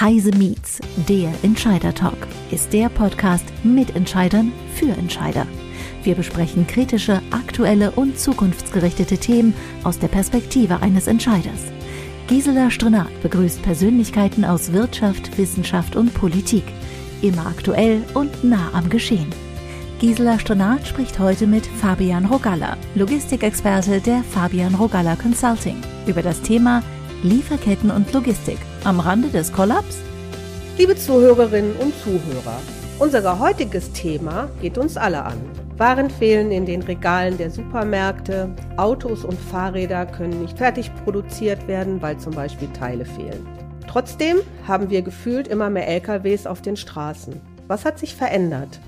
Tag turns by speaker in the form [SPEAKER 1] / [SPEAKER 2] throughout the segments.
[SPEAKER 1] Heise Meets, der Entscheider Talk, ist der Podcast mit Entscheidern für Entscheider. Wir besprechen kritische, aktuelle und zukunftsgerichtete Themen aus der Perspektive eines Entscheiders. Gisela Strenat begrüßt Persönlichkeiten aus Wirtschaft, Wissenschaft und Politik. Immer aktuell und nah am Geschehen. Gisela Strenat spricht heute mit Fabian Rogalla, Logistikexperte der Fabian Rogalla Consulting, über das Thema Lieferketten und Logistik am Rande des Kollaps?
[SPEAKER 2] Liebe Zuhörerinnen und Zuhörer, unser heutiges Thema geht uns alle an. Waren fehlen in den Regalen der Supermärkte, Autos und Fahrräder können nicht fertig produziert werden, weil zum Beispiel Teile fehlen. Trotzdem haben wir gefühlt immer mehr LKWs auf den Straßen. Was hat sich verändert?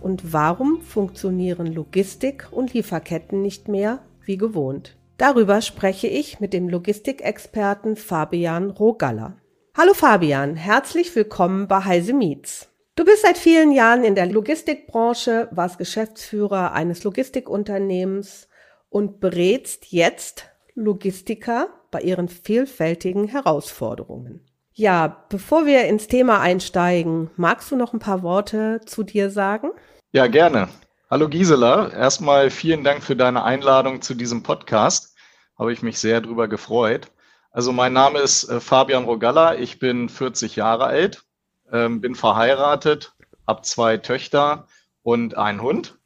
[SPEAKER 2] Und warum funktionieren Logistik und Lieferketten nicht mehr wie gewohnt? Darüber spreche ich mit dem Logistikexperten Fabian Rogalla. Hallo Fabian, herzlich willkommen bei Heise Meets. Du bist seit vielen Jahren in der Logistikbranche, warst Geschäftsführer eines Logistikunternehmens und berätst jetzt Logistiker bei ihren vielfältigen Herausforderungen. Ja, bevor wir ins Thema einsteigen, magst du noch ein paar Worte zu dir sagen?
[SPEAKER 3] Ja, gerne. Hallo Gisela, erstmal vielen Dank für deine Einladung zu diesem Podcast habe ich mich sehr drüber gefreut. Also mein Name ist äh, Fabian Rogalla, ich bin 40 Jahre alt, ähm, bin verheiratet, habe zwei Töchter und einen Hund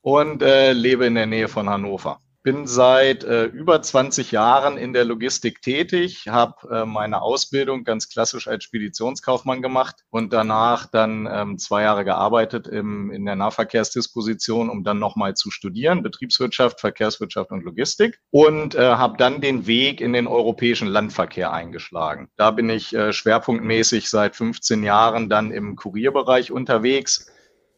[SPEAKER 3] und äh, lebe in der Nähe von Hannover bin seit äh, über 20 Jahren in der Logistik tätig, habe äh, meine Ausbildung ganz klassisch als Speditionskaufmann gemacht und danach dann ähm, zwei Jahre gearbeitet im, in der Nahverkehrsdisposition, um dann nochmal zu studieren, Betriebswirtschaft, Verkehrswirtschaft und Logistik und äh, habe dann den Weg in den europäischen Landverkehr eingeschlagen. Da bin ich äh, schwerpunktmäßig seit 15 Jahren dann im Kurierbereich unterwegs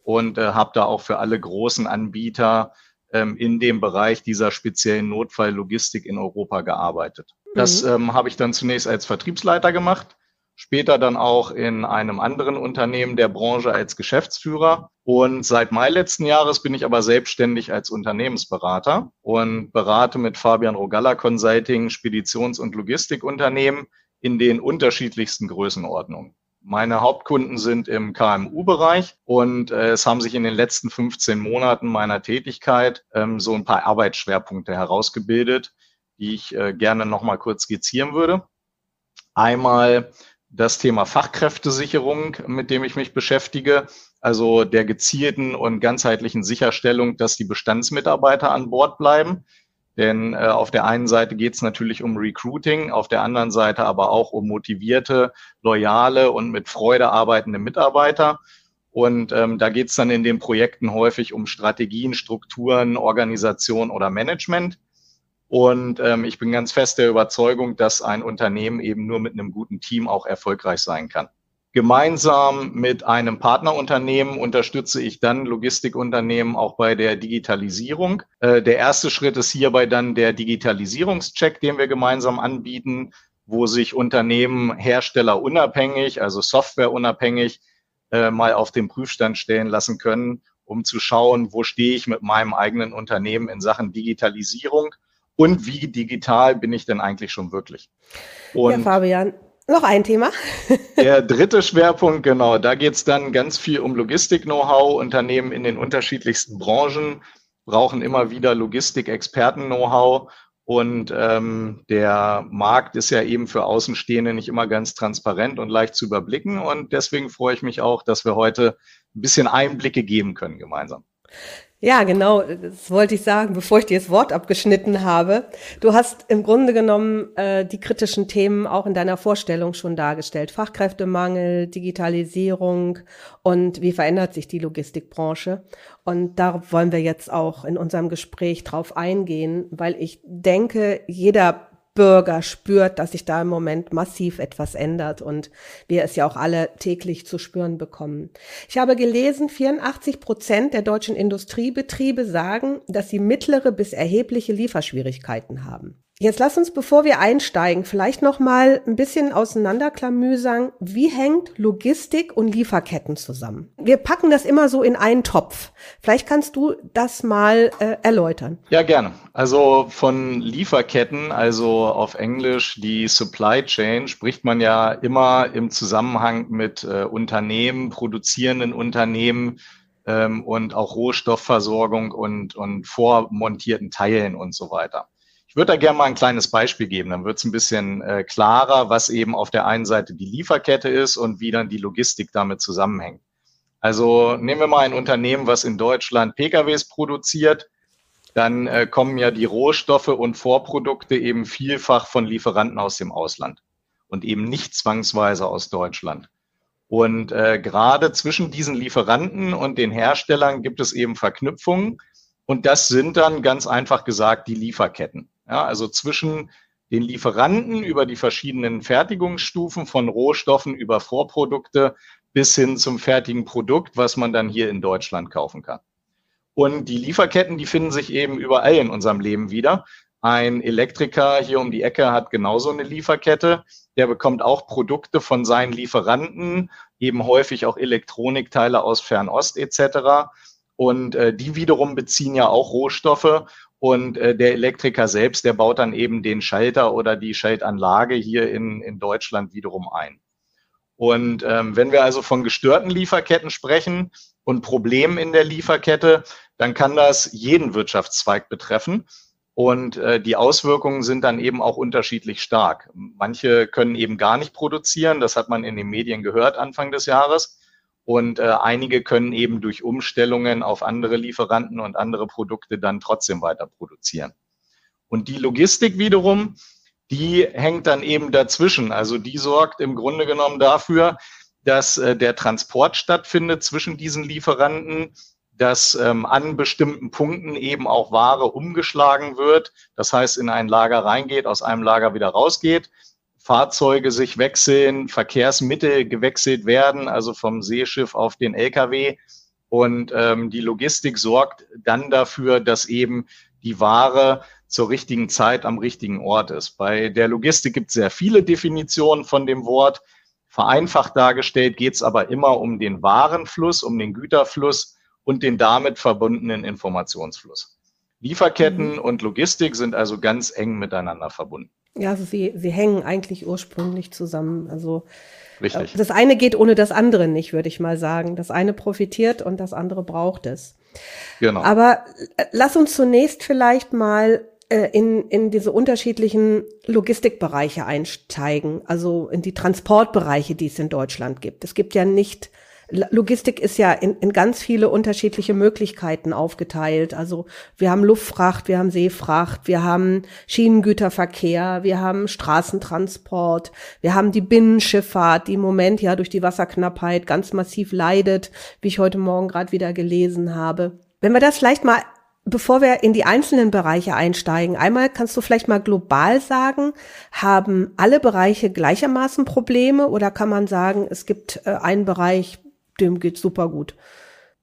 [SPEAKER 3] und äh, habe da auch für alle großen Anbieter ähm, in dem Bereich dieser speziellen Notfalllogistik in Europa gearbeitet. Das mhm. ähm, habe ich dann zunächst als Vertriebsleiter gemacht, später dann auch in einem anderen Unternehmen der Branche als Geschäftsführer. Und seit Mai letzten Jahres bin ich aber selbstständig als Unternehmensberater und berate mit Fabian Rogalla Consulting Speditions- und Logistikunternehmen in den unterschiedlichsten Größenordnungen. Meine Hauptkunden sind im KMU-Bereich und äh, es haben sich in den letzten 15 Monaten meiner Tätigkeit ähm, so ein paar Arbeitsschwerpunkte herausgebildet, die ich äh, gerne nochmal kurz skizzieren würde. Einmal das Thema Fachkräftesicherung, mit dem ich mich beschäftige, also der gezielten und ganzheitlichen Sicherstellung, dass die Bestandsmitarbeiter an Bord bleiben. Denn äh, auf der einen Seite geht es natürlich um Recruiting, auf der anderen Seite aber auch um motivierte, loyale und mit Freude arbeitende Mitarbeiter. Und ähm, da geht es dann in den Projekten häufig um Strategien, Strukturen, Organisation oder Management. Und ähm, ich bin ganz fest der Überzeugung, dass ein Unternehmen eben nur mit einem guten Team auch erfolgreich sein kann. Gemeinsam mit einem Partnerunternehmen unterstütze ich dann Logistikunternehmen auch bei der Digitalisierung. Äh, der erste Schritt ist hierbei dann der Digitalisierungscheck, den wir gemeinsam anbieten, wo sich Unternehmen herstellerunabhängig, also softwareunabhängig, äh, mal auf den Prüfstand stellen lassen können, um zu schauen, wo stehe ich mit meinem eigenen Unternehmen in Sachen Digitalisierung und wie digital bin ich denn eigentlich schon wirklich.
[SPEAKER 2] Und ja, Fabian, noch ein Thema.
[SPEAKER 3] Der dritte Schwerpunkt, genau, da geht es dann ganz viel um Logistik-Know-how. Unternehmen in den unterschiedlichsten Branchen brauchen immer wieder Logistik-Experten-Know-how. Und ähm, der Markt ist ja eben für Außenstehende nicht immer ganz transparent und leicht zu überblicken. Und deswegen freue ich mich auch, dass wir heute ein bisschen Einblicke geben können gemeinsam.
[SPEAKER 2] Ja, genau, das wollte ich sagen, bevor ich dir das Wort abgeschnitten habe. Du hast im Grunde genommen äh, die kritischen Themen auch in deiner Vorstellung schon dargestellt. Fachkräftemangel, Digitalisierung und wie verändert sich die Logistikbranche. Und da wollen wir jetzt auch in unserem Gespräch drauf eingehen, weil ich denke, jeder Bürger spürt, dass sich da im Moment massiv etwas ändert und wir es ja auch alle täglich zu spüren bekommen. Ich habe gelesen, 84 Prozent der deutschen Industriebetriebe sagen, dass sie mittlere bis erhebliche Lieferschwierigkeiten haben. Jetzt lass uns, bevor wir einsteigen, vielleicht noch mal ein bisschen auseinanderklamüsern. Wie hängt Logistik und Lieferketten zusammen? Wir packen das immer so in einen Topf. Vielleicht kannst du das mal äh, erläutern.
[SPEAKER 3] Ja, gerne. Also von Lieferketten, also auf Englisch die Supply Chain, spricht man ja immer im Zusammenhang mit äh, Unternehmen, produzierenden Unternehmen ähm, und auch Rohstoffversorgung und, und vormontierten Teilen und so weiter. Ich würde da gerne mal ein kleines Beispiel geben, dann wird es ein bisschen äh, klarer, was eben auf der einen Seite die Lieferkette ist und wie dann die Logistik damit zusammenhängt. Also nehmen wir mal ein Unternehmen, was in Deutschland PKWs produziert, dann äh, kommen ja die Rohstoffe und Vorprodukte eben vielfach von Lieferanten aus dem Ausland und eben nicht zwangsweise aus Deutschland. Und äh, gerade zwischen diesen Lieferanten und den Herstellern gibt es eben Verknüpfungen. Und das sind dann ganz einfach gesagt die Lieferketten. Ja, also zwischen den Lieferanten über die verschiedenen Fertigungsstufen von Rohstoffen über Vorprodukte bis hin zum fertigen Produkt, was man dann hier in Deutschland kaufen kann. Und die Lieferketten, die finden sich eben überall in unserem Leben wieder. Ein Elektriker hier um die Ecke hat genauso eine Lieferkette. Der bekommt auch Produkte von seinen Lieferanten, eben häufig auch Elektronikteile aus Fernost etc. Und äh, die wiederum beziehen ja auch Rohstoffe und äh, der Elektriker selbst, der baut dann eben den Schalter oder die Schaltanlage hier in, in Deutschland wiederum ein. Und ähm, wenn wir also von gestörten Lieferketten sprechen und Problemen in der Lieferkette, dann kann das jeden Wirtschaftszweig betreffen. Und äh, die Auswirkungen sind dann eben auch unterschiedlich stark. Manche können eben gar nicht produzieren, das hat man in den Medien gehört Anfang des Jahres. Und äh, einige können eben durch Umstellungen auf andere Lieferanten und andere Produkte dann trotzdem weiter produzieren. Und die Logistik wiederum, die hängt dann eben dazwischen. Also die sorgt im Grunde genommen dafür, dass äh, der Transport stattfindet zwischen diesen Lieferanten, dass ähm, an bestimmten Punkten eben auch Ware umgeschlagen wird. Das heißt, in ein Lager reingeht, aus einem Lager wieder rausgeht Fahrzeuge sich wechseln, Verkehrsmittel gewechselt werden, also vom Seeschiff auf den Lkw. Und ähm, die Logistik sorgt dann dafür, dass eben die Ware zur richtigen Zeit am richtigen Ort ist. Bei der Logistik gibt es sehr viele Definitionen von dem Wort. Vereinfacht dargestellt geht es aber immer um den Warenfluss, um den Güterfluss und den damit verbundenen Informationsfluss. Lieferketten mhm. und Logistik sind also ganz eng miteinander verbunden.
[SPEAKER 2] Ja, also sie, sie hängen eigentlich ursprünglich zusammen. Also Richtig. das eine geht ohne das andere nicht, würde ich mal sagen. Das eine profitiert und das andere braucht es. Genau. Aber äh, lass uns zunächst vielleicht mal äh, in, in diese unterschiedlichen Logistikbereiche einsteigen, also in die Transportbereiche, die es in Deutschland gibt. Es gibt ja nicht Logistik ist ja in, in ganz viele unterschiedliche Möglichkeiten aufgeteilt. Also wir haben Luftfracht, wir haben Seefracht, wir haben Schienengüterverkehr, wir haben Straßentransport, wir haben die Binnenschifffahrt, die im Moment ja durch die Wasserknappheit ganz massiv leidet, wie ich heute Morgen gerade wieder gelesen habe. Wenn wir das vielleicht mal Bevor wir in die einzelnen Bereiche einsteigen, einmal kannst du vielleicht mal global sagen, haben alle Bereiche gleichermaßen Probleme oder kann man sagen, es gibt äh, einen Bereich, dem geht's super gut.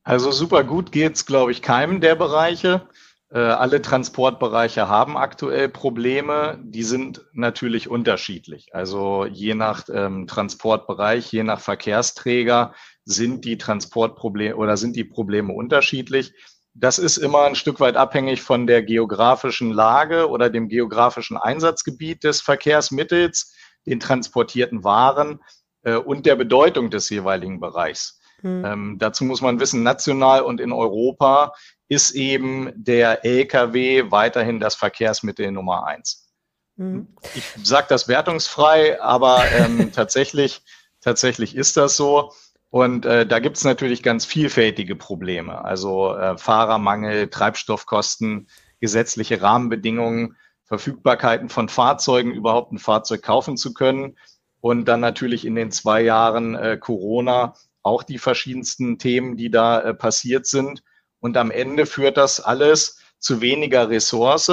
[SPEAKER 3] Also super gut geht's, glaube ich, keinem der Bereiche. Äh, alle Transportbereiche haben aktuell Probleme. Die sind natürlich unterschiedlich. Also je nach ähm, Transportbereich, je nach Verkehrsträger sind die Transportprobleme oder sind die Probleme unterschiedlich. Das ist immer ein Stück weit abhängig von der geografischen Lage oder dem geografischen Einsatzgebiet des Verkehrsmittels, den transportierten Waren äh, und der Bedeutung des jeweiligen Bereichs. Mhm. Ähm, dazu muss man wissen, national und in Europa ist eben der Lkw weiterhin das Verkehrsmittel Nummer eins. Mhm. Ich sage das wertungsfrei, aber ähm, tatsächlich, tatsächlich ist das so. Und äh, da gibt es natürlich ganz vielfältige Probleme. Also äh, Fahrermangel, Treibstoffkosten, gesetzliche Rahmenbedingungen, Verfügbarkeiten von Fahrzeugen, überhaupt ein Fahrzeug kaufen zu können. Und dann natürlich in den zwei Jahren äh, Corona auch die verschiedensten Themen, die da äh, passiert sind. Und am Ende führt das alles zu weniger Ressource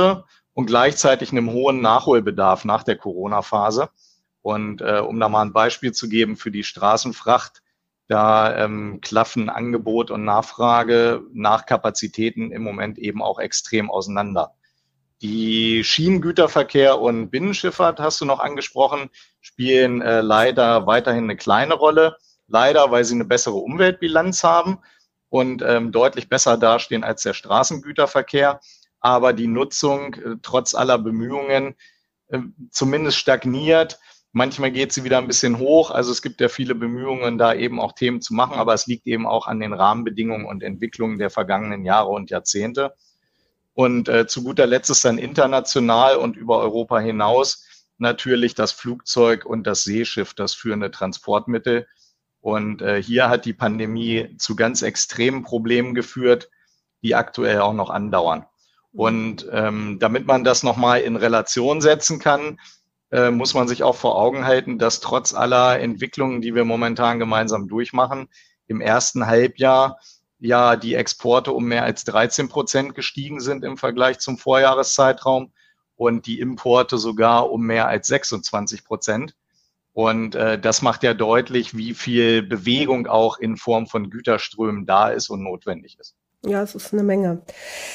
[SPEAKER 3] und gleichzeitig einem hohen Nachholbedarf nach der Corona-Phase. Und äh, um da mal ein Beispiel zu geben für die Straßenfracht, da ähm, klaffen Angebot und Nachfrage nach Kapazitäten im Moment eben auch extrem auseinander. Die Schienengüterverkehr und Binnenschifffahrt hast du noch angesprochen, spielen äh, leider weiterhin eine kleine Rolle. Leider, weil sie eine bessere Umweltbilanz haben und ähm, deutlich besser dastehen als der Straßengüterverkehr. Aber die Nutzung äh, trotz aller Bemühungen äh, zumindest stagniert. Manchmal geht sie wieder ein bisschen hoch. Also es gibt ja viele Bemühungen, da eben auch Themen zu machen, aber es liegt eben auch an den Rahmenbedingungen und Entwicklungen der vergangenen Jahre und Jahrzehnte. Und äh, zu guter Letzt ist dann international und über Europa hinaus natürlich das Flugzeug und das Seeschiff das führende Transportmittel. Und äh, hier hat die Pandemie zu ganz extremen Problemen geführt, die aktuell auch noch andauern. Und ähm, damit man das nochmal in Relation setzen kann, äh, muss man sich auch vor Augen halten, dass trotz aller Entwicklungen, die wir momentan gemeinsam durchmachen, im ersten Halbjahr ja die Exporte um mehr als 13 Prozent gestiegen sind im Vergleich zum Vorjahreszeitraum und die Importe sogar um mehr als 26 Prozent. Und äh, das macht ja deutlich, wie viel Bewegung auch in Form von Güterströmen da ist und notwendig ist.
[SPEAKER 2] Ja, es ist eine Menge.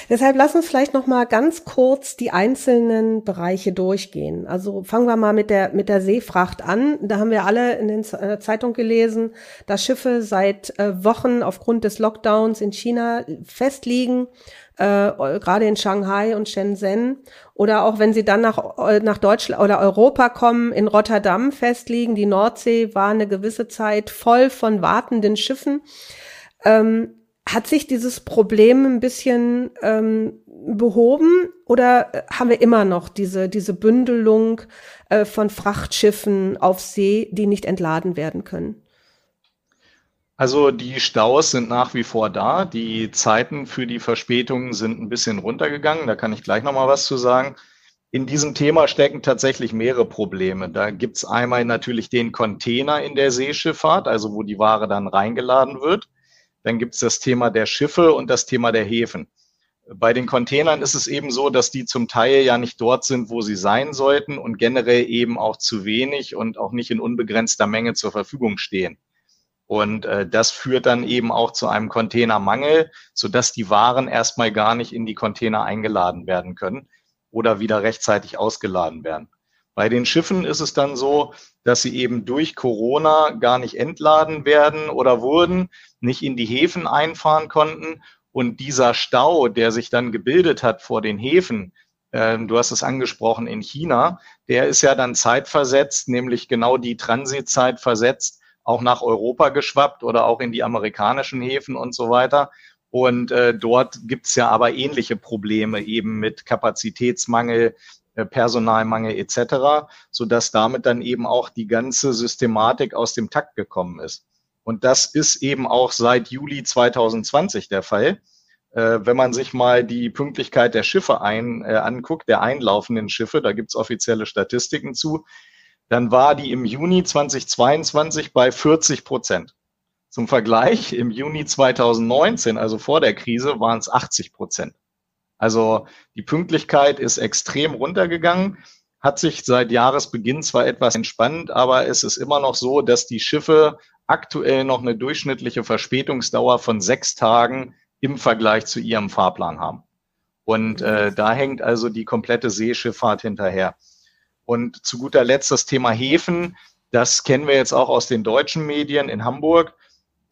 [SPEAKER 2] Deshalb lass uns vielleicht noch mal ganz kurz die einzelnen Bereiche durchgehen. Also fangen wir mal mit der mit der Seefracht an. Da haben wir alle in der äh, Zeitung gelesen, dass Schiffe seit äh, Wochen aufgrund des Lockdowns in China festliegen, äh, gerade in Shanghai und Shenzhen oder auch wenn sie dann nach äh, nach Deutschland oder Europa kommen, in Rotterdam festliegen. Die Nordsee war eine gewisse Zeit voll von wartenden Schiffen. Ähm, hat sich dieses Problem ein bisschen ähm, behoben oder haben wir immer noch diese, diese Bündelung äh, von Frachtschiffen auf See, die nicht entladen werden können?
[SPEAKER 3] Also die Staus sind nach wie vor da. Die Zeiten für die Verspätungen sind ein bisschen runtergegangen. Da kann ich gleich noch mal was zu sagen. In diesem Thema stecken tatsächlich mehrere Probleme. Da gibt's einmal natürlich den Container in der Seeschifffahrt, also wo die Ware dann reingeladen wird. Dann gibt es das Thema der Schiffe und das Thema der Häfen. Bei den Containern ist es eben so, dass die zum Teil ja nicht dort sind, wo sie sein sollten und generell eben auch zu wenig und auch nicht in unbegrenzter Menge zur Verfügung stehen. Und äh, das führt dann eben auch zu einem Containermangel, sodass die Waren erstmal gar nicht in die Container eingeladen werden können oder wieder rechtzeitig ausgeladen werden. Bei den Schiffen ist es dann so, dass sie eben durch Corona gar nicht entladen werden oder wurden, nicht in die Häfen einfahren konnten. Und dieser Stau, der sich dann gebildet hat vor den Häfen, äh, du hast es angesprochen, in China, der ist ja dann zeitversetzt, nämlich genau die Transitzeit versetzt, auch nach Europa geschwappt oder auch in die amerikanischen Häfen und so weiter. Und äh, dort gibt's ja aber ähnliche Probleme eben mit Kapazitätsmangel, Personalmangel etc., so dass damit dann eben auch die ganze Systematik aus dem Takt gekommen ist. Und das ist eben auch seit Juli 2020 der Fall. Äh, wenn man sich mal die Pünktlichkeit der Schiffe ein, äh, anguckt, der einlaufenden Schiffe, da gibt's offizielle Statistiken zu, dann war die im Juni 2022 bei 40 Prozent. Zum Vergleich, im Juni 2019, also vor der Krise, waren es 80 Prozent. Also die Pünktlichkeit ist extrem runtergegangen, hat sich seit Jahresbeginn zwar etwas entspannt, aber es ist immer noch so, dass die Schiffe aktuell noch eine durchschnittliche Verspätungsdauer von sechs Tagen im Vergleich zu ihrem Fahrplan haben. Und äh, da hängt also die komplette Seeschifffahrt hinterher. Und zu guter Letzt das Thema Häfen. Das kennen wir jetzt auch aus den deutschen Medien in Hamburg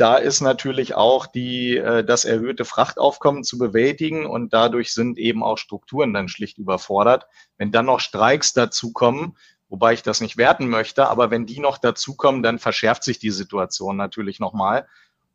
[SPEAKER 3] da ist natürlich auch die, äh, das erhöhte Frachtaufkommen zu bewältigen und dadurch sind eben auch Strukturen dann schlicht überfordert. Wenn dann noch Streiks dazukommen, wobei ich das nicht werten möchte, aber wenn die noch dazukommen, dann verschärft sich die Situation natürlich nochmal.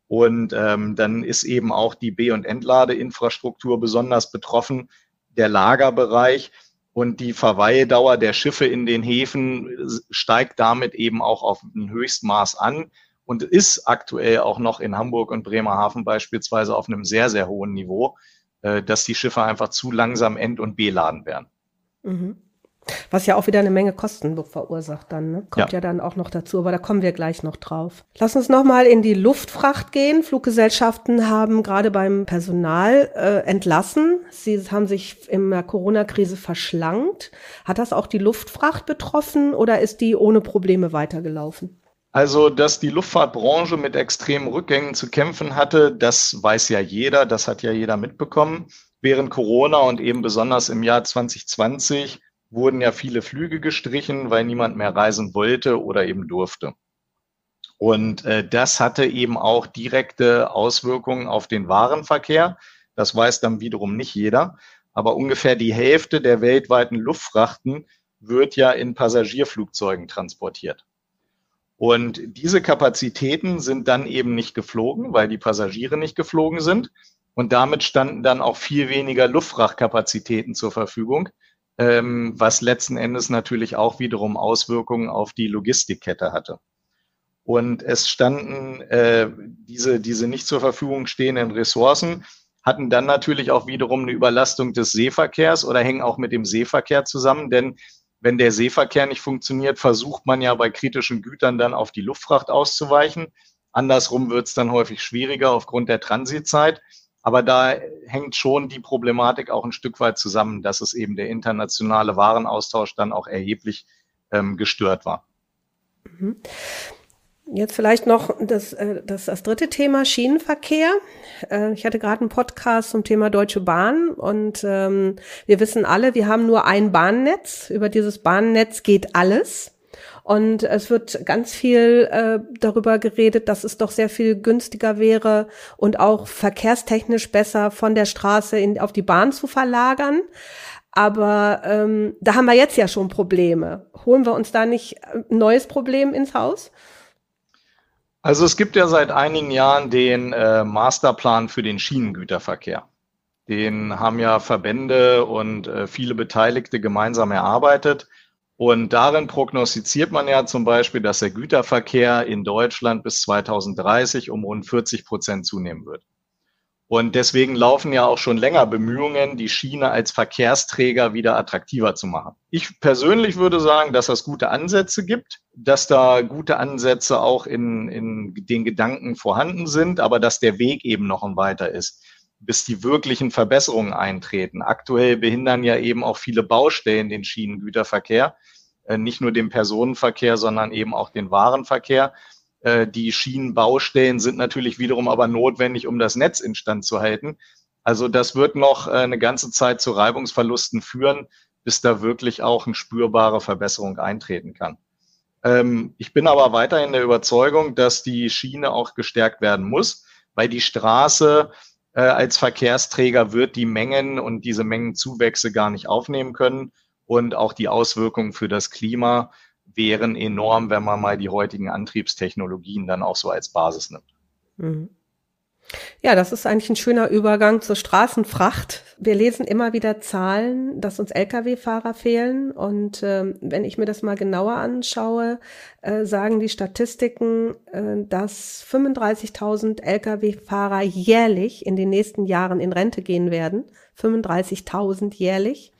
[SPEAKER 3] Und ähm, dann ist eben auch die B- und Entladeinfrastruktur besonders betroffen, der Lagerbereich und die Verweildauer der Schiffe in den Häfen steigt damit eben auch auf ein Höchstmaß an und ist aktuell auch noch in Hamburg und Bremerhaven beispielsweise auf einem sehr, sehr hohen Niveau, äh, dass die Schiffe einfach zu langsam end- und beladen werden.
[SPEAKER 2] Mhm. Was ja auch wieder eine Menge Kosten verursacht dann, ne? kommt ja. ja. dann auch noch dazu, aber da kommen wir gleich noch drauf. Lass uns nochmal in die Luftfracht gehen. Fluggesellschaften haben gerade beim Personal äh, entlassen. Sie haben sich in der Corona-Krise verschlankt. Hat das auch die Luftfracht betroffen oder ist die ohne Probleme weitergelaufen?
[SPEAKER 3] Also, dass die Luftfahrtbranche mit extremen Rückgängen zu kämpfen hatte, das weiß ja jeder, das hat ja jeder mitbekommen. während Corona und eben besonders im Jahr 2020 wurden ja viele Flüge gestrichen, weil niemand mehr reisen wollte oder eben durfte. Und äh, das hatte eben auch direkte Auswirkungen auf den Warenverkehr. Das weiß dann wiederum nicht jeder. Aber ungefähr die Hälfte der weltweiten Luftfrachten wird ja in Passagierflugzeugen transportiert. Und diese Kapazitäten sind dann eben nicht geflogen, weil die Passagiere nicht geflogen sind. Und damit standen dann auch viel weniger Luftfrachtkapazitäten zur Verfügung, ähm, was letzten Endes natürlich auch wiederum Auswirkungen auf die Logistikkette hatte. Und es standen äh, diese, diese nicht zur Verfügung stehenden Ressourcen, hatten dann natürlich auch wiederum eine Überlastung des Seeverkehrs oder hängen auch mit dem Seeverkehr zusammen, denn wenn der Seeverkehr nicht funktioniert, versucht man ja bei kritischen Gütern dann auf die Luftfracht auszuweichen. Andersrum wird es dann häufig schwieriger aufgrund der Transitzeit. Aber da hängt schon die Problematik auch ein Stück weit zusammen, dass es eben der internationale Warenaustausch dann auch erheblich ähm, gestört war.
[SPEAKER 2] Mhm. Jetzt vielleicht noch das, äh, das, das dritte Thema, Schienenverkehr. Äh, ich hatte gerade einen Podcast zum Thema Deutsche Bahn und ähm, wir wissen alle, wir haben nur ein Bahnnetz. Über dieses Bahnnetz geht alles. Und es wird ganz viel äh, darüber geredet, dass es doch sehr viel günstiger wäre und auch verkehrstechnisch besser von der Straße in, auf die Bahn zu verlagern. Aber ähm, da haben wir jetzt ja schon Probleme. Holen wir uns da nicht ein neues Problem ins Haus?
[SPEAKER 3] Also es gibt ja seit einigen Jahren den äh, Masterplan für den Schienengüterverkehr. Den haben ja Verbände und äh, viele Beteiligte gemeinsam erarbeitet. Und darin prognostiziert man ja zum Beispiel, dass der Güterverkehr in Deutschland bis 2030 um rund 40 Prozent zunehmen wird. Und deswegen laufen ja auch schon länger Bemühungen, die Schiene als Verkehrsträger wieder attraktiver zu machen. Ich persönlich würde sagen, dass es gute Ansätze gibt, dass da gute Ansätze auch in, in den Gedanken vorhanden sind, aber dass der Weg eben noch ein weiter ist, bis die wirklichen Verbesserungen eintreten. Aktuell behindern ja eben auch viele Baustellen den Schienengüterverkehr, äh, nicht nur den Personenverkehr, sondern eben auch den Warenverkehr. Äh, die Schienenbaustellen sind natürlich wiederum aber notwendig, um das Netz instand zu halten. Also das wird noch äh, eine ganze Zeit zu Reibungsverlusten führen, bis da wirklich auch eine spürbare Verbesserung eintreten kann. Ähm, ich bin aber weiterhin der Überzeugung, dass die Schiene auch gestärkt werden muss, weil die Straße äh, als Verkehrsträger wird die Mengen und diese Mengenzuwächse gar nicht aufnehmen können und auch die Auswirkungen für das Klima wären enorm, wenn man mal die heutigen Antriebstechnologien dann auch so als Basis nimmt. Mhm.
[SPEAKER 2] Ja, das ist eigentlich ein schöner Übergang zur Straßenfracht. Wir lesen immer wieder Zahlen, dass uns Lkw-Fahrer fehlen. Und äh, wenn ich mir das mal genauer anschaue, äh, sagen die Statistiken, äh, dass 35.000 Lkw-Fahrer jährlich in den nächsten Jahren in Rente gehen werden. 35.000 jährlich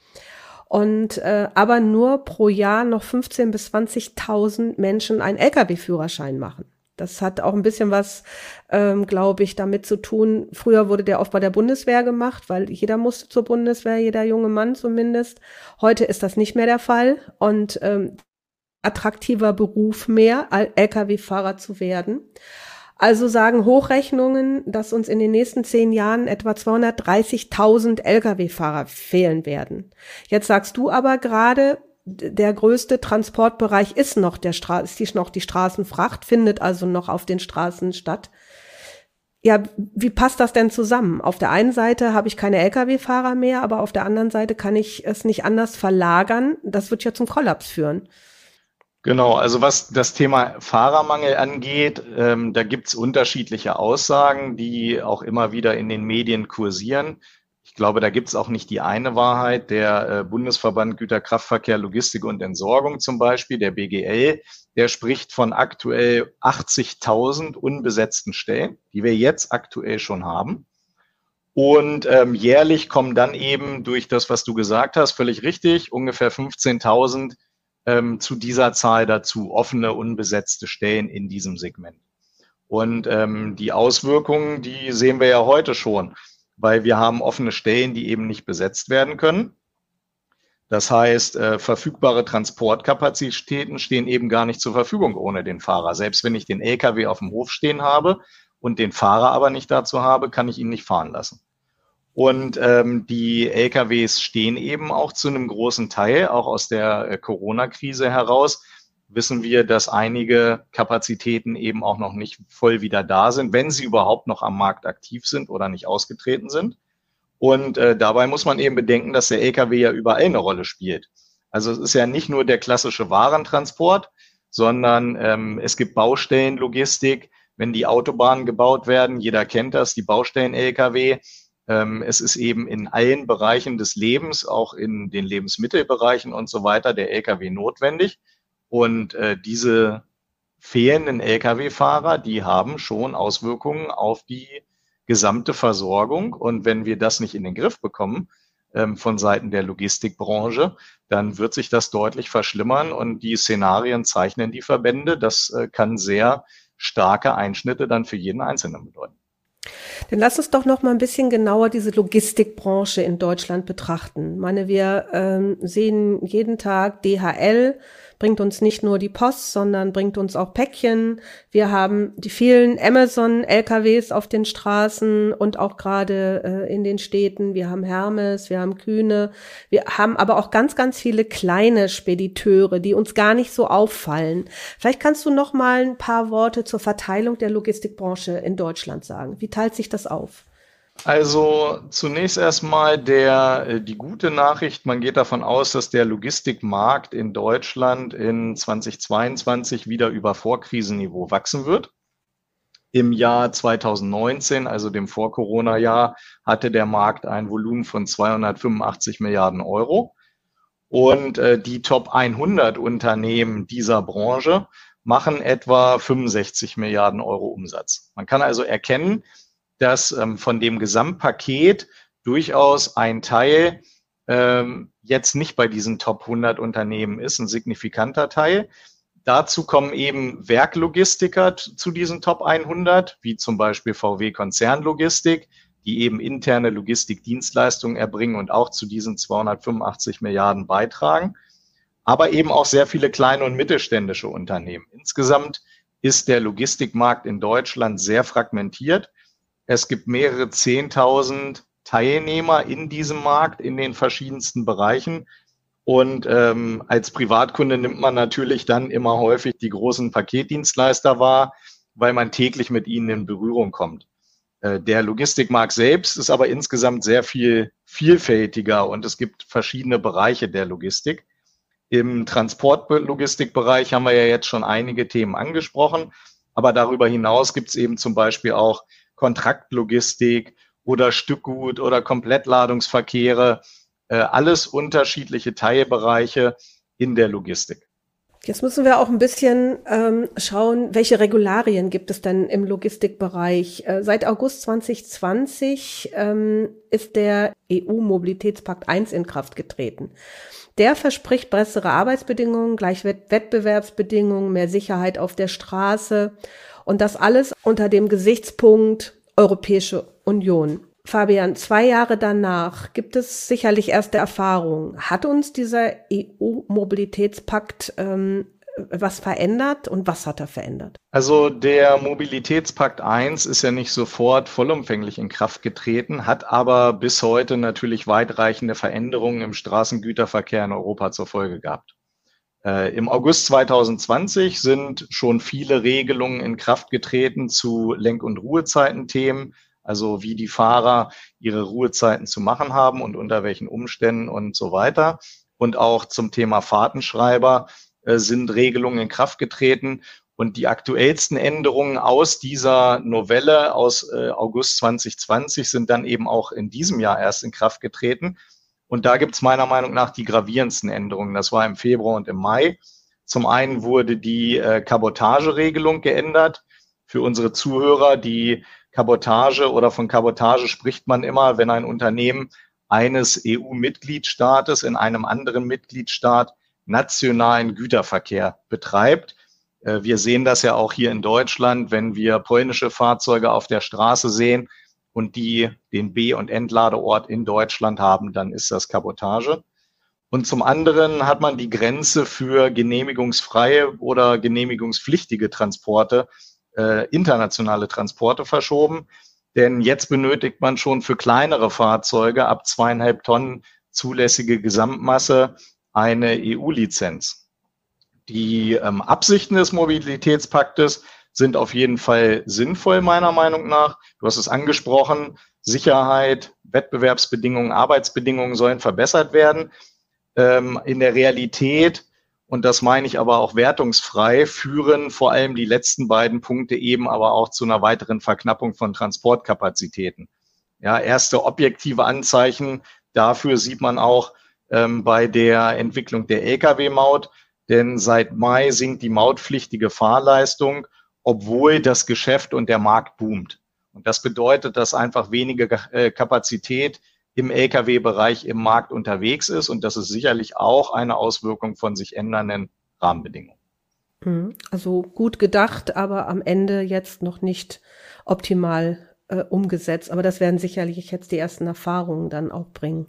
[SPEAKER 2] und äh, aber nur pro Jahr noch 15 bis 20.000 Menschen einen Lkw-Führerschein machen. Das hat auch ein bisschen was, ähm, glaube ich, damit zu tun. Früher wurde der oft bei der Bundeswehr gemacht, weil jeder musste zur Bundeswehr, jeder junge Mann zumindest. Heute ist das nicht mehr der Fall und ähm, attraktiver Beruf mehr, Lkw-Fahrer zu werden. Also sagen Hochrechnungen, dass uns in den nächsten zehn Jahren etwa 230.000 Lkw-Fahrer fehlen werden. Jetzt sagst du aber gerade, der größte Transportbereich ist noch der Stra ist noch die Straßenfracht, findet also noch auf den Straßen statt. Ja, wie passt das denn zusammen? Auf der einen Seite habe ich keine Lkw-Fahrer mehr, aber auf der anderen Seite kann ich es nicht anders verlagern. Das wird ja zum Kollaps führen.
[SPEAKER 3] Genau, also was das Thema Fahrermangel angeht, ähm, da gibt's unterschiedliche Aussagen, die auch immer wieder in den Medien kursieren. Ich glaube, da gibt's auch nicht die eine Wahrheit. Der äh, Bundesverband Güterkraftverkehr, Logistik und Entsorgung zum Beispiel, der BGL, der spricht von aktuell 80.000 unbesetzten Stellen, die wir jetzt aktuell schon haben. Und ähm, jährlich kommen dann eben durch das, was du gesagt hast, völlig richtig, ungefähr 15.000 ähm, zu dieser Zahl dazu, offene, unbesetzte Stellen in diesem Segment. Und ähm, die Auswirkungen, die sehen wir ja heute schon, weil wir haben offene Stellen, die eben nicht besetzt werden können. Das heißt, äh, verfügbare Transportkapazitäten stehen eben gar nicht zur Verfügung ohne den Fahrer. Selbst wenn ich den LKW auf dem Hof stehen habe und den Fahrer aber nicht dazu habe, kann ich ihn nicht fahren lassen. Und ähm, die LKWs stehen eben auch zu einem großen Teil, auch aus der äh, Corona-Krise heraus, wissen wir, dass einige Kapazitäten eben auch noch nicht voll wieder da sind, wenn sie überhaupt noch am Markt aktiv sind oder nicht ausgetreten sind. Und äh, dabei muss man eben bedenken, dass der LKW ja überall eine Rolle spielt. Also es ist ja nicht nur der klassische Warentransport, sondern ähm, es gibt Baustellenlogistik, wenn die Autobahnen gebaut werden. Jeder kennt das, die Baustellen-LKW. Ähm, es ist eben in allen Bereichen des Lebens, auch in den Lebensmittelbereichen und so weiter, der Lkw notwendig. Und äh, diese fehlenden Lkw-Fahrer, die haben schon Auswirkungen auf die gesamte Versorgung. Und wenn wir das nicht in den Griff bekommen ähm, von Seiten der Logistikbranche, dann wird sich das deutlich verschlimmern. Und die Szenarien zeichnen die Verbände. Das äh, kann sehr starke Einschnitte dann für jeden Einzelnen bedeuten.
[SPEAKER 2] Dann lass uns doch noch mal ein bisschen genauer diese Logistikbranche in Deutschland betrachten. Ich meine, wir ähm, sehen jeden Tag DHL bringt uns nicht nur die Post, sondern bringt uns auch Päckchen. Wir haben die vielen Amazon-LKWs auf den Straßen und auch gerade äh, in den Städten. Wir haben Hermes, wir haben Kühne. Wir haben aber auch ganz, ganz viele kleine Spediteure, die uns gar nicht so auffallen. Vielleicht kannst du noch mal ein paar Worte zur Verteilung der Logistikbranche in Deutschland sagen. Wie teilt sich das auf?
[SPEAKER 3] Also zunächst erstmal der, äh, die gute Nachricht. Man geht davon aus, dass der Logistikmarkt in Deutschland in 2022 wieder über Vorkrisenniveau wachsen wird. Im Jahr 2019, also dem Vor-Corona-Jahr, hatte der Markt ein Volumen von 285 Milliarden Euro. Und äh, die Top 100 Unternehmen dieser Branche machen etwa 65 Milliarden Euro Umsatz. Man kann also erkennen, dass ähm, von dem Gesamtpaket durchaus ein Teil ähm, jetzt nicht bei diesen Top 100 Unternehmen ist, ein signifikanter Teil. Dazu kommen eben Werklogistiker zu diesen Top 100, wie zum Beispiel VW Konzernlogistik, die eben interne Logistikdienstleistungen erbringen und auch zu diesen 285 Milliarden beitragen, aber eben auch sehr viele kleine und mittelständische Unternehmen. Insgesamt ist der Logistikmarkt in Deutschland sehr fragmentiert. Es gibt mehrere Zehntausend Teilnehmer in diesem Markt in den verschiedensten Bereichen. Und ähm, als Privatkunde nimmt man natürlich dann immer häufig die großen Paketdienstleister wahr, weil man täglich mit ihnen in Berührung kommt. Äh, der Logistikmarkt selbst ist aber insgesamt sehr viel vielfältiger und es gibt verschiedene Bereiche der Logistik. Im Transportlogistikbereich haben wir ja jetzt schon einige Themen angesprochen, aber darüber hinaus gibt es eben zum Beispiel auch Kontraktlogistik oder Stückgut oder Komplettladungsverkehre, äh, alles unterschiedliche Teilbereiche in der Logistik.
[SPEAKER 2] Jetzt müssen wir auch ein bisschen ähm, schauen, welche Regularien gibt es denn im Logistikbereich. Äh, seit August 2020 ähm, ist der EU-Mobilitätspakt 1 in Kraft getreten. Der verspricht bessere Arbeitsbedingungen, Gleichwettbewerbsbedingungen, mehr Sicherheit auf der Straße und das alles unter dem Gesichtspunkt Europäische Union. Fabian, zwei Jahre danach gibt es sicherlich erste Erfahrungen. Hat uns dieser EU-Mobilitätspakt ähm, was verändert und was hat er verändert?
[SPEAKER 3] Also der Mobilitätspakt 1 ist ja nicht sofort vollumfänglich in Kraft getreten, hat aber bis heute natürlich weitreichende Veränderungen im Straßengüterverkehr in Europa zur Folge gehabt. Äh, Im August 2020 sind schon viele Regelungen in Kraft getreten zu Lenk- und Ruhezeitenthemen, also wie die Fahrer ihre Ruhezeiten zu machen haben und unter welchen Umständen und so weiter. Und auch zum Thema Fahrtenschreiber äh, sind Regelungen in Kraft getreten. Und die aktuellsten Änderungen aus dieser Novelle aus äh, August 2020 sind dann eben auch in diesem Jahr erst in Kraft getreten. Und da gibt es meiner Meinung nach die gravierendsten Änderungen. Das war im Februar und im Mai. Zum einen wurde die äh, Kabotageregelung geändert. Für unsere Zuhörer, die Kabotage oder von Kabotage spricht man immer, wenn ein Unternehmen eines EU-Mitgliedstaates in einem anderen Mitgliedstaat nationalen Güterverkehr betreibt. Äh, wir sehen das ja auch hier in Deutschland, wenn wir polnische Fahrzeuge auf der Straße sehen, und die den B- und Entladeort in Deutschland haben, dann ist das Kabotage. Und zum anderen hat man die Grenze für genehmigungsfreie oder genehmigungspflichtige Transporte, äh, internationale Transporte verschoben. Denn jetzt benötigt man schon für kleinere Fahrzeuge ab zweieinhalb Tonnen zulässige Gesamtmasse eine EU-Lizenz. Die ähm, Absichten des Mobilitätspaktes sind auf jeden Fall sinnvoll, meiner Meinung nach. Du hast es angesprochen, Sicherheit, Wettbewerbsbedingungen, Arbeitsbedingungen sollen verbessert werden. Ähm, in der Realität, und das meine ich aber auch wertungsfrei, führen vor allem die letzten beiden Punkte eben aber auch zu einer weiteren Verknappung von Transportkapazitäten. Ja, erste objektive Anzeichen dafür sieht man auch ähm, bei der Entwicklung der Lkw-Maut, denn seit Mai sinkt die mautpflichtige Fahrleistung obwohl das Geschäft und der Markt boomt. Und das bedeutet, dass einfach weniger äh, Kapazität im Lkw-Bereich im Markt unterwegs ist. Und das ist sicherlich auch eine Auswirkung von sich ändernden Rahmenbedingungen.
[SPEAKER 2] Mhm. Also gut gedacht, aber am Ende jetzt noch nicht optimal äh, umgesetzt. Aber das werden sicherlich jetzt die ersten Erfahrungen dann auch bringen.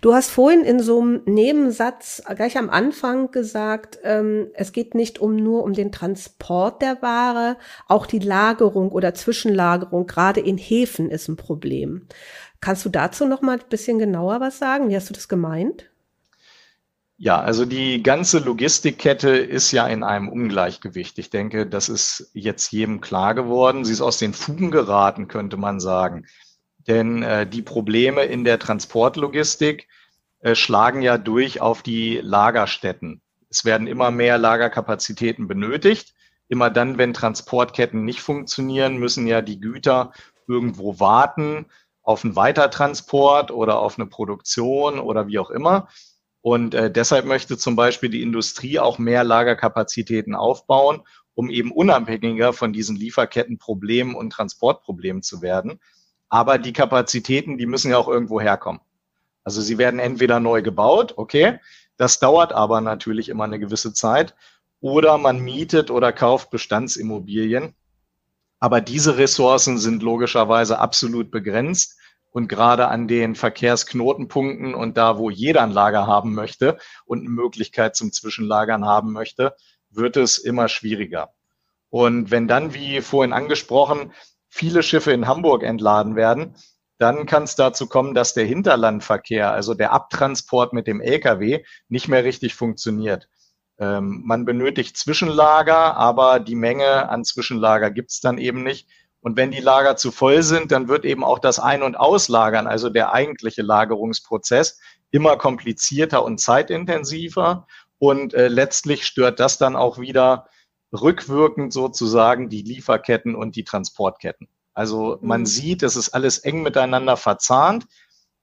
[SPEAKER 2] Du hast vorhin in so einem Nebensatz gleich am Anfang gesagt, ähm, es geht nicht um nur um den Transport der Ware, auch die Lagerung oder Zwischenlagerung, gerade in Häfen ist ein Problem. Kannst du dazu noch mal ein bisschen genauer was sagen? Wie hast du das gemeint?
[SPEAKER 3] Ja, also die ganze Logistikkette ist ja in einem Ungleichgewicht. Ich denke, das ist jetzt jedem klar geworden. Sie ist aus den Fugen geraten, könnte man sagen. Denn äh, die Probleme in der Transportlogistik äh, schlagen ja durch auf die Lagerstätten. Es werden immer mehr Lagerkapazitäten benötigt. Immer dann, wenn Transportketten nicht funktionieren, müssen ja die Güter irgendwo warten auf einen Weitertransport oder auf eine Produktion oder wie auch immer. Und äh, deshalb möchte zum Beispiel die Industrie auch mehr Lagerkapazitäten aufbauen, um eben unabhängiger von diesen Lieferkettenproblemen und Transportproblemen zu werden. Aber die Kapazitäten, die müssen ja auch irgendwo herkommen. Also sie werden entweder neu gebaut, okay, das dauert aber natürlich immer eine gewisse Zeit, oder man mietet oder kauft Bestandsimmobilien. Aber diese Ressourcen sind logischerweise absolut begrenzt und gerade an den Verkehrsknotenpunkten und da, wo jeder ein Lager haben möchte und eine Möglichkeit zum Zwischenlagern haben möchte, wird es immer schwieriger. Und wenn dann, wie vorhin angesprochen, viele Schiffe in Hamburg entladen werden, dann kann es dazu kommen, dass der Hinterlandverkehr, also der Abtransport mit dem Lkw, nicht mehr richtig funktioniert. Ähm, man benötigt Zwischenlager, aber die Menge an Zwischenlager gibt es dann eben nicht. Und wenn die Lager zu voll sind, dann wird eben auch das Ein- und Auslagern, also der eigentliche Lagerungsprozess, immer komplizierter und zeitintensiver. Und äh, letztlich stört das dann auch wieder rückwirkend sozusagen die Lieferketten und die Transportketten. Also man mhm. sieht, es ist alles eng miteinander verzahnt.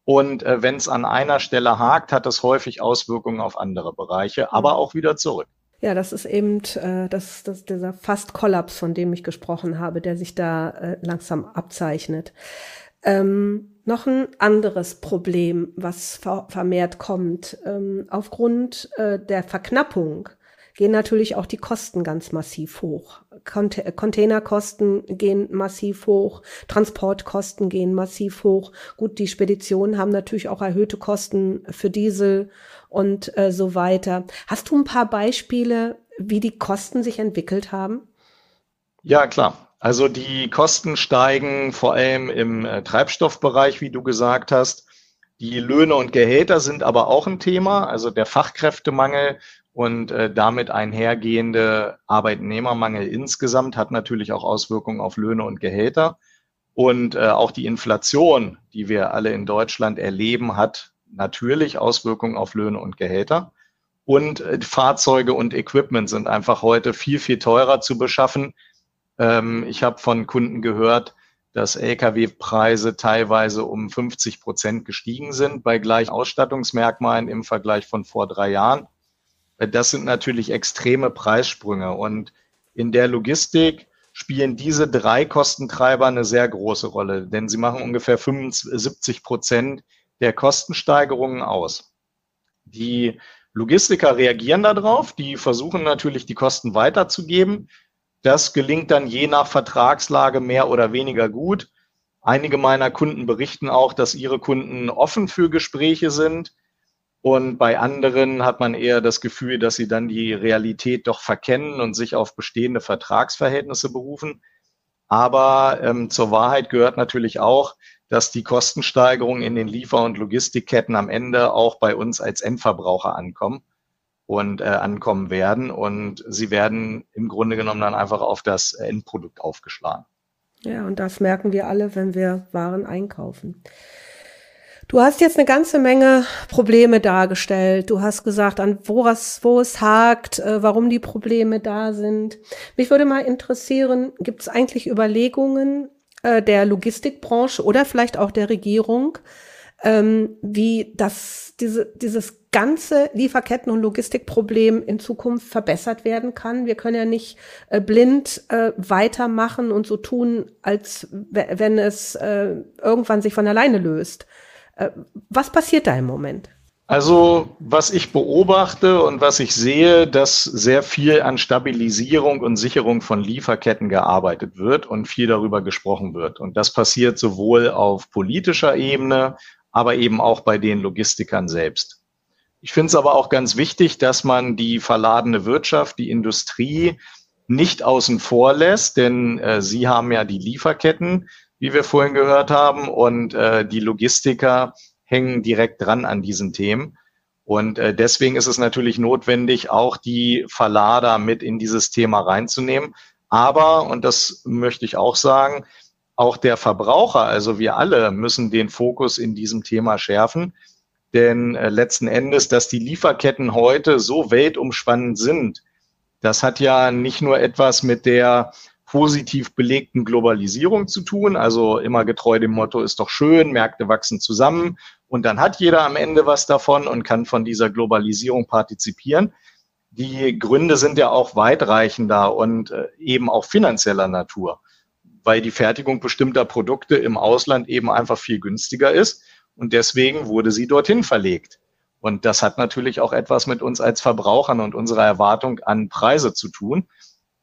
[SPEAKER 3] Und äh, wenn es an einer Stelle hakt, hat das häufig Auswirkungen auf andere Bereiche, aber mhm. auch wieder zurück.
[SPEAKER 2] Ja, das ist eben äh, das, das, dieser Fast-Kollaps, von dem ich gesprochen habe, der sich da äh, langsam abzeichnet. Ähm, noch ein anderes Problem, was ver vermehrt kommt. Ähm, aufgrund äh, der Verknappung gehen natürlich auch die Kosten ganz massiv hoch. Cont Containerkosten gehen massiv hoch, Transportkosten gehen massiv hoch. Gut, die Speditionen haben natürlich auch erhöhte Kosten für Diesel und äh, so weiter. Hast du ein paar Beispiele, wie die Kosten sich entwickelt haben?
[SPEAKER 3] Ja, klar. Also die Kosten steigen vor allem im äh, Treibstoffbereich, wie du gesagt hast. Die Löhne und Gehälter sind aber auch ein Thema. Also der Fachkräftemangel und äh, damit einhergehende Arbeitnehmermangel insgesamt hat natürlich auch Auswirkungen auf Löhne und Gehälter. Und äh, auch die Inflation, die wir alle in Deutschland erleben, hat natürlich Auswirkungen auf Löhne und Gehälter. Und äh, Fahrzeuge und Equipment sind einfach heute viel, viel teurer zu beschaffen. Ähm, ich habe von Kunden gehört, dass Lkw-Preise teilweise um 50 Prozent gestiegen sind bei gleichen Ausstattungsmerkmalen im Vergleich von vor drei Jahren. Das sind natürlich extreme Preissprünge. Und in der Logistik spielen diese drei Kostentreiber eine sehr große Rolle, denn sie machen ungefähr 75 Prozent der Kostensteigerungen aus. Die Logistiker reagieren darauf, die versuchen natürlich die Kosten weiterzugeben. Das gelingt dann je nach Vertragslage mehr oder weniger gut. Einige meiner Kunden berichten auch, dass ihre Kunden offen für Gespräche sind. Und bei anderen hat man eher das Gefühl, dass sie dann die Realität doch verkennen und sich auf bestehende Vertragsverhältnisse berufen. Aber ähm, zur Wahrheit gehört natürlich auch, dass die Kostensteigerungen in den Liefer- und Logistikketten am Ende auch bei uns als Endverbraucher ankommen und äh, ankommen werden. Und sie werden im Grunde genommen dann einfach auf das Endprodukt aufgeschlagen.
[SPEAKER 2] Ja, und das merken wir alle, wenn wir Waren einkaufen. Du hast jetzt eine ganze Menge Probleme dargestellt. Du hast gesagt, an wo es, wo es hakt, äh, warum die Probleme da sind. Mich würde mal interessieren, gibt es eigentlich Überlegungen äh, der Logistikbranche oder vielleicht auch der Regierung, ähm, wie das, diese, dieses ganze Lieferketten- und Logistikproblem in Zukunft verbessert werden kann. Wir können ja nicht äh, blind äh, weitermachen und so tun, als wenn es äh, irgendwann sich von alleine löst. Äh, was passiert da im Moment?
[SPEAKER 3] Also was ich beobachte und was ich sehe, dass sehr viel an Stabilisierung und Sicherung von Lieferketten gearbeitet wird und viel darüber gesprochen wird. Und das passiert sowohl auf politischer Ebene, aber eben auch bei den Logistikern selbst. Ich finde es aber auch ganz wichtig, dass man die verladene Wirtschaft, die Industrie nicht außen vor lässt, denn äh, sie haben ja die Lieferketten, wie wir vorhin gehört haben. Und äh, die Logistiker hängen direkt dran an diesen Themen. Und äh, deswegen ist es natürlich notwendig, auch die Verlader mit in dieses Thema reinzunehmen. Aber, und das möchte ich auch sagen, auch der Verbraucher, also wir alle, müssen den Fokus in diesem Thema schärfen. Denn äh, letzten Endes, dass die Lieferketten heute so weltumspannend sind, das hat ja nicht nur etwas mit der positiv belegten Globalisierung zu tun. Also immer getreu dem Motto ist doch schön, Märkte wachsen zusammen und dann hat jeder am Ende was davon und kann von dieser Globalisierung partizipieren. Die Gründe sind ja auch weitreichender und äh, eben auch finanzieller Natur, weil die Fertigung bestimmter Produkte im Ausland eben einfach viel günstiger ist und deswegen wurde sie dorthin verlegt. Und das hat natürlich auch etwas mit uns als Verbrauchern und unserer Erwartung an Preise zu tun.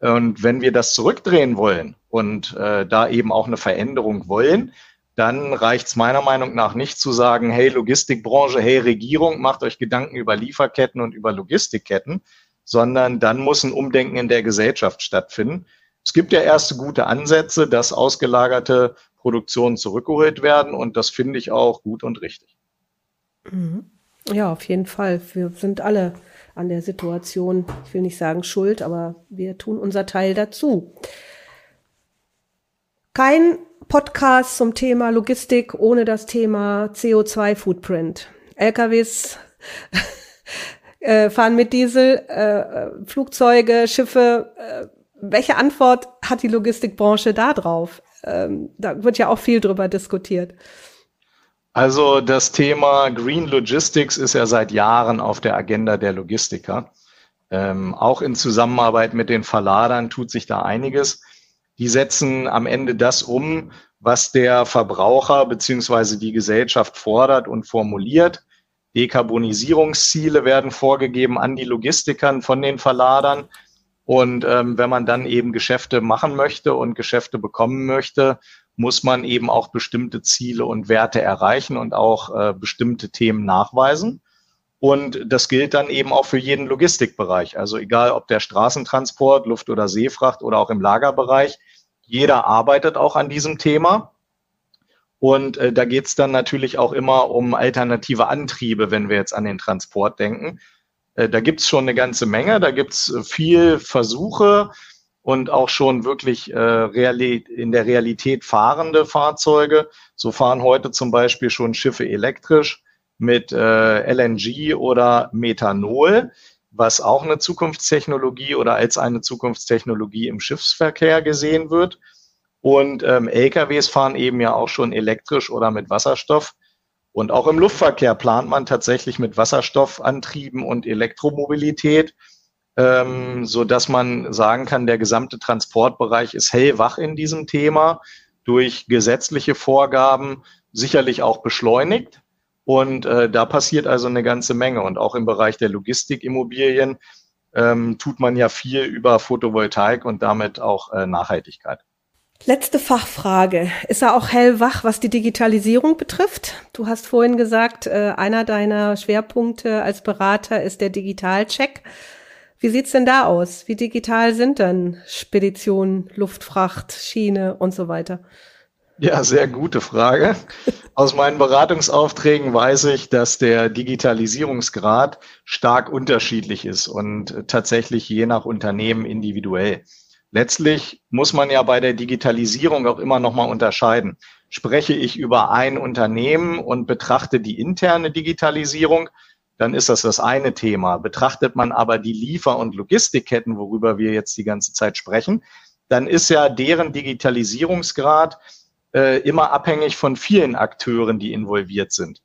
[SPEAKER 3] Und wenn wir das zurückdrehen wollen und äh, da eben auch eine Veränderung wollen, dann reicht es meiner Meinung nach nicht zu sagen, hey Logistikbranche, hey Regierung, macht euch Gedanken über Lieferketten und über Logistikketten, sondern dann muss ein Umdenken in der Gesellschaft stattfinden. Es gibt ja erste gute Ansätze, dass ausgelagerte Produktionen zurückgeholt werden und das finde ich auch gut und richtig.
[SPEAKER 2] Mhm. Ja, auf jeden Fall. Wir sind alle an der Situation, ich will nicht sagen schuld, aber wir tun unser Teil dazu. Kein Podcast zum Thema Logistik ohne das Thema CO2-Footprint. LKWs äh, fahren mit Diesel, äh, Flugzeuge, Schiffe. Äh, welche Antwort hat die Logistikbranche da drauf? Ähm, da wird ja auch viel drüber diskutiert.
[SPEAKER 3] Also das Thema Green Logistics ist ja seit Jahren auf der Agenda der Logistiker. Ähm, auch in Zusammenarbeit mit den Verladern tut sich da einiges. Die setzen am Ende das um, was der Verbraucher beziehungsweise die Gesellschaft fordert und formuliert. Dekarbonisierungsziele werden vorgegeben an die Logistikern von den Verladern. Und ähm, wenn man dann eben Geschäfte machen möchte und Geschäfte bekommen möchte, muss man eben auch bestimmte Ziele und Werte erreichen und auch äh, bestimmte Themen nachweisen. Und das gilt dann eben auch für jeden Logistikbereich. Also egal ob der Straßentransport, Luft- oder Seefracht oder auch im Lagerbereich, jeder arbeitet auch an diesem Thema. Und äh, da geht es dann natürlich auch immer um alternative Antriebe, wenn wir jetzt an den Transport denken. Äh, da gibt es schon eine ganze Menge, da gibt es äh, viel Versuche, und auch schon wirklich äh, in der Realität fahrende Fahrzeuge. So fahren heute zum Beispiel schon Schiffe elektrisch mit äh, LNG oder Methanol, was auch eine Zukunftstechnologie oder als eine Zukunftstechnologie im Schiffsverkehr gesehen wird. Und ähm, LKWs fahren eben ja auch schon elektrisch oder mit Wasserstoff. Und auch im Luftverkehr plant man tatsächlich mit Wasserstoffantrieben und Elektromobilität ähm, so dass man sagen kann, der gesamte Transportbereich ist hellwach in diesem Thema durch gesetzliche Vorgaben sicherlich auch beschleunigt. Und äh, da passiert also eine ganze Menge. Und auch im Bereich der Logistikimmobilien ähm, tut man ja viel über Photovoltaik und damit auch äh, Nachhaltigkeit.
[SPEAKER 2] Letzte Fachfrage. Ist er auch hellwach, was die Digitalisierung betrifft? Du hast vorhin gesagt, äh, einer deiner Schwerpunkte als Berater ist der Digitalcheck. Wie sieht's denn da aus? Wie digital sind denn Spedition, Luftfracht, Schiene und so weiter?
[SPEAKER 3] Ja, sehr gute Frage. Aus meinen Beratungsaufträgen weiß ich, dass der Digitalisierungsgrad stark unterschiedlich ist und tatsächlich je nach Unternehmen individuell. Letztlich muss man ja bei der Digitalisierung auch immer noch mal unterscheiden. Spreche ich über ein Unternehmen und betrachte die interne Digitalisierung, dann ist das das eine Thema. Betrachtet man aber die Liefer- und Logistikketten, worüber wir jetzt die ganze Zeit sprechen, dann ist ja deren Digitalisierungsgrad äh, immer abhängig von vielen Akteuren, die involviert sind.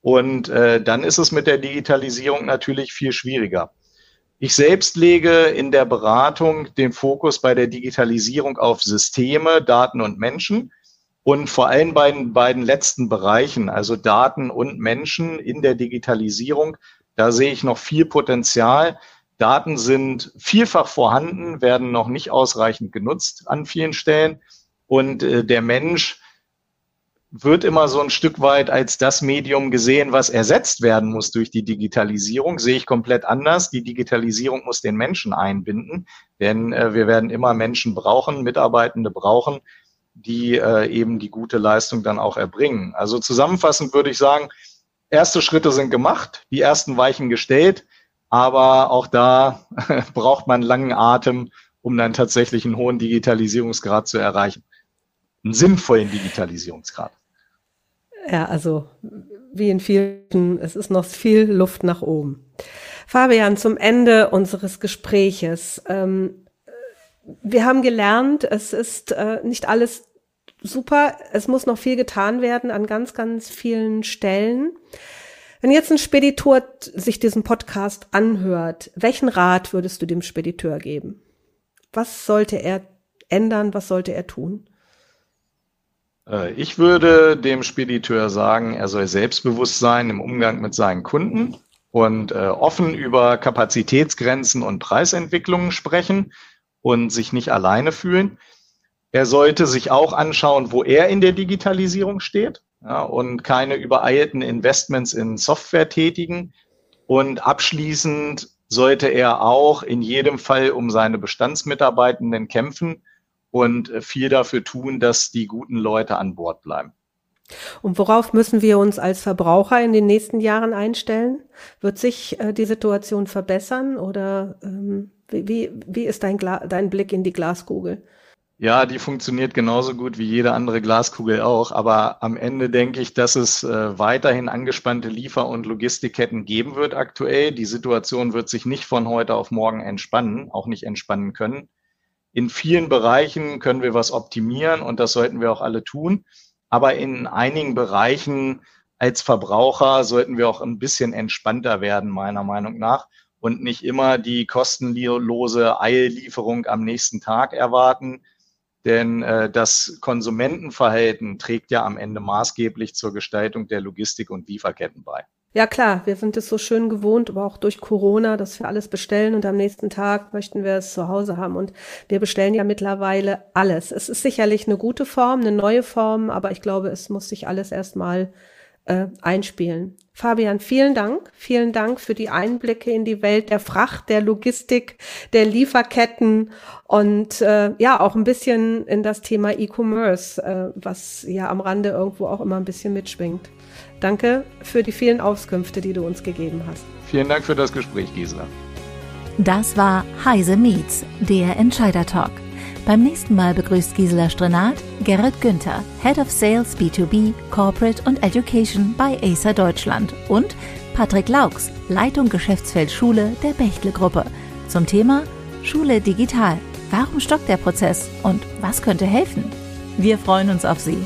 [SPEAKER 3] Und äh, dann ist es mit der Digitalisierung natürlich viel schwieriger. Ich selbst lege in der Beratung den Fokus bei der Digitalisierung auf Systeme, Daten und Menschen. Und vor allem bei den beiden letzten Bereichen, also Daten und Menschen in der Digitalisierung, da sehe ich noch viel Potenzial. Daten sind vielfach vorhanden, werden noch nicht ausreichend genutzt an vielen Stellen. Und äh, der Mensch wird immer so ein Stück weit als das Medium gesehen, was ersetzt werden muss durch die Digitalisierung. Sehe ich komplett anders. Die Digitalisierung muss den Menschen einbinden, denn äh, wir werden immer Menschen brauchen, Mitarbeitende brauchen, die äh, eben die gute Leistung dann auch erbringen. Also zusammenfassend würde ich sagen, erste Schritte sind gemacht, die ersten Weichen gestellt, aber auch da braucht man langen Atem, um dann tatsächlich einen hohen Digitalisierungsgrad zu erreichen einen sinnvollen Digitalisierungsgrad.
[SPEAKER 2] Ja, also wie in vielen, es ist noch viel Luft nach oben. Fabian, zum Ende unseres Gespräches. Ähm, wir haben gelernt, es ist äh, nicht alles super, es muss noch viel getan werden an ganz, ganz vielen Stellen. Wenn jetzt ein Speditor sich diesen Podcast anhört, welchen Rat würdest du dem Spediteur geben? Was sollte er ändern? Was sollte er tun?
[SPEAKER 3] Äh, ich würde dem Spediteur sagen, er soll selbstbewusst sein im Umgang mit seinen Kunden und äh, offen über Kapazitätsgrenzen und Preisentwicklungen sprechen und sich nicht alleine fühlen. Er sollte sich auch anschauen, wo er in der Digitalisierung steht ja, und keine übereilten Investments in Software tätigen. Und abschließend sollte er auch in jedem Fall um seine Bestandsmitarbeitenden kämpfen und viel dafür tun, dass die guten Leute an Bord bleiben.
[SPEAKER 2] Und worauf müssen wir uns als Verbraucher in den nächsten Jahren einstellen? Wird sich äh, die Situation verbessern oder ähm, wie, wie ist dein, dein Blick in die Glaskugel?
[SPEAKER 3] Ja, die funktioniert genauso gut wie jede andere Glaskugel auch. Aber am Ende denke ich, dass es äh, weiterhin angespannte Liefer- und Logistikketten geben wird aktuell. Die Situation wird sich nicht von heute auf morgen entspannen, auch nicht entspannen können. In vielen Bereichen können wir was optimieren und das sollten wir auch alle tun. Aber in einigen Bereichen als Verbraucher sollten wir auch ein bisschen entspannter werden, meiner Meinung nach, und nicht immer die kostenlose Eillieferung am nächsten Tag erwarten. Denn äh, das Konsumentenverhalten trägt ja am Ende maßgeblich zur Gestaltung der Logistik und Lieferketten bei.
[SPEAKER 2] Ja klar, wir sind es so schön gewohnt, aber auch durch Corona, dass wir alles bestellen und am nächsten Tag möchten wir es zu Hause haben. Und wir bestellen ja mittlerweile alles. Es ist sicherlich eine gute Form, eine neue Form, aber ich glaube, es muss sich alles erstmal äh, einspielen. Fabian, vielen Dank. Vielen Dank für die Einblicke in die Welt der Fracht, der Logistik, der Lieferketten und äh, ja, auch ein bisschen in das Thema E-Commerce, äh, was ja am Rande irgendwo auch immer ein bisschen mitschwingt. Danke für die vielen Auskünfte, die du uns gegeben hast.
[SPEAKER 3] Vielen Dank für das Gespräch, Gisela.
[SPEAKER 1] Das war Heise Meets, der Entscheider Talk. Beim nächsten Mal begrüßt Gisela Strenat Gerrit Günther, Head of Sales B2B, Corporate und Education bei Acer Deutschland und Patrick Laux, Leitung Geschäftsfeld Schule der Bechtle Gruppe zum Thema Schule digital. Warum stockt der Prozess und was könnte helfen? Wir freuen uns auf Sie.